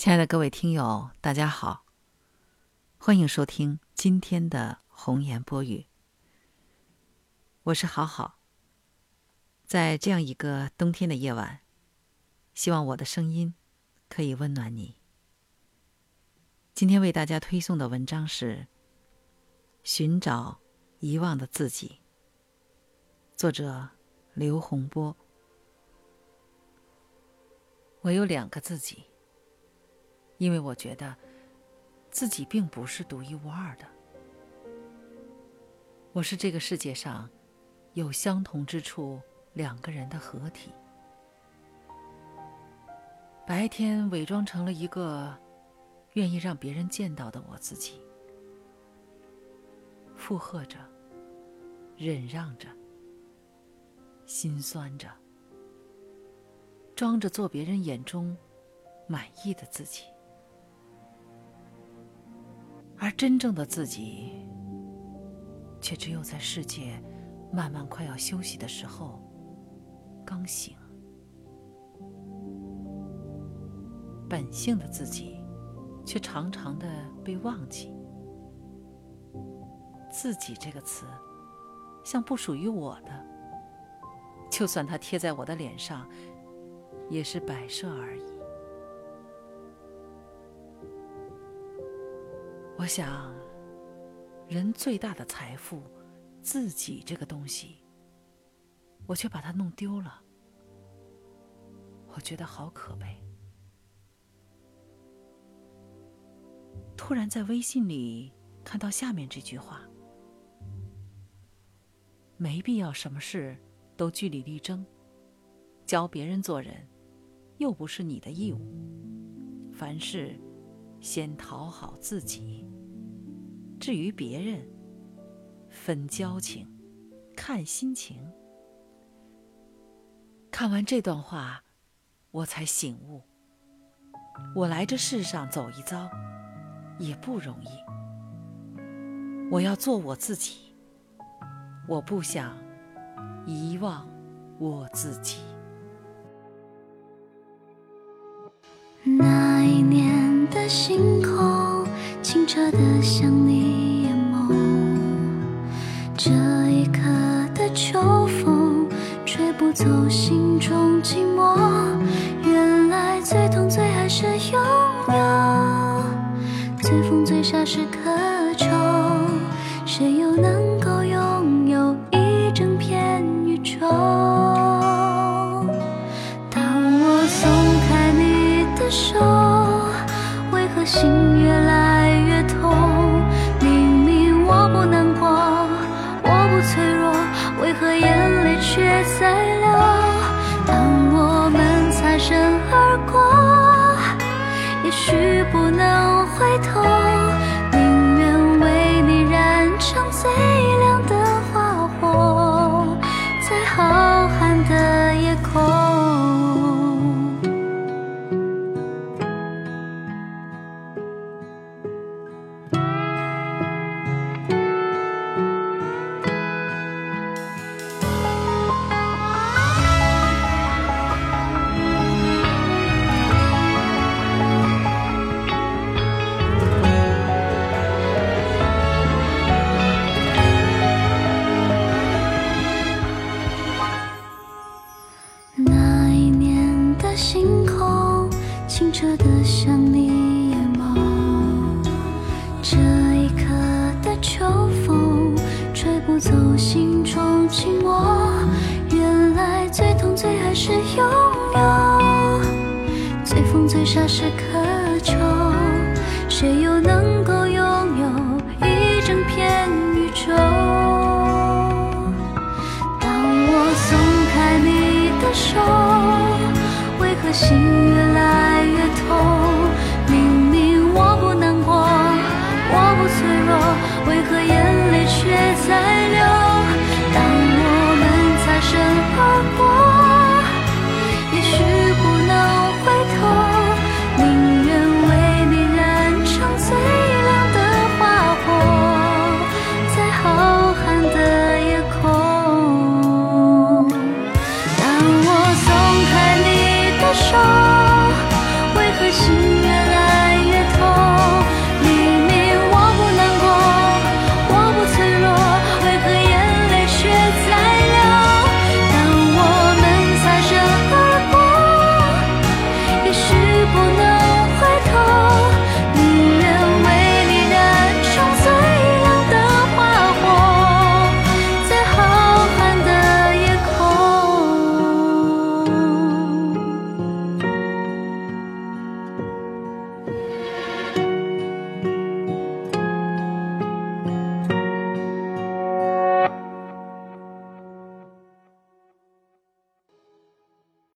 亲爱的各位听友，大家好，欢迎收听今天的红颜播语。我是好好，在这样一个冬天的夜晚，希望我的声音可以温暖你。今天为大家推送的文章是《寻找遗忘的自己》，作者刘洪波。我有两个自己。因为我觉得自己并不是独一无二的，我是这个世界上有相同之处两个人的合体。白天伪装成了一个愿意让别人见到的我自己，附和着，忍让着，心酸着，装着做别人眼中满意的自己。而真正的自己，却只有在世界慢慢快要休息的时候，刚醒。本性的自己，却常常的被忘记。自己这个词，像不属于我的，就算它贴在我的脸上，也是摆设而已。想，人最大的财富，自己这个东西，我却把它弄丢了，我觉得好可悲。突然在微信里看到下面这句话：没必要什么事都据理力争，教别人做人，又不是你的义务。凡事先讨好自己。至于别人，分交情，看心情。看完这段话，我才醒悟：我来这世上走一遭，也不容易。我要做我自己，我不想遗忘我自己。那一年的星空，清澈的像你眼眸，这一刻的。秋风吹不走心中寂寞，原来最痛最爱是拥有，最疯最傻是渴求，谁又能够拥有一整片宇宙？当我松开你的手，为何心越来去不能回头，着的像你眼眸这一刻的秋风吹不走心中寂寞原来最痛最爱是拥有最疯最傻是渴求谁又能够拥有一整片宇宙当我松开你的手为何心越来痛？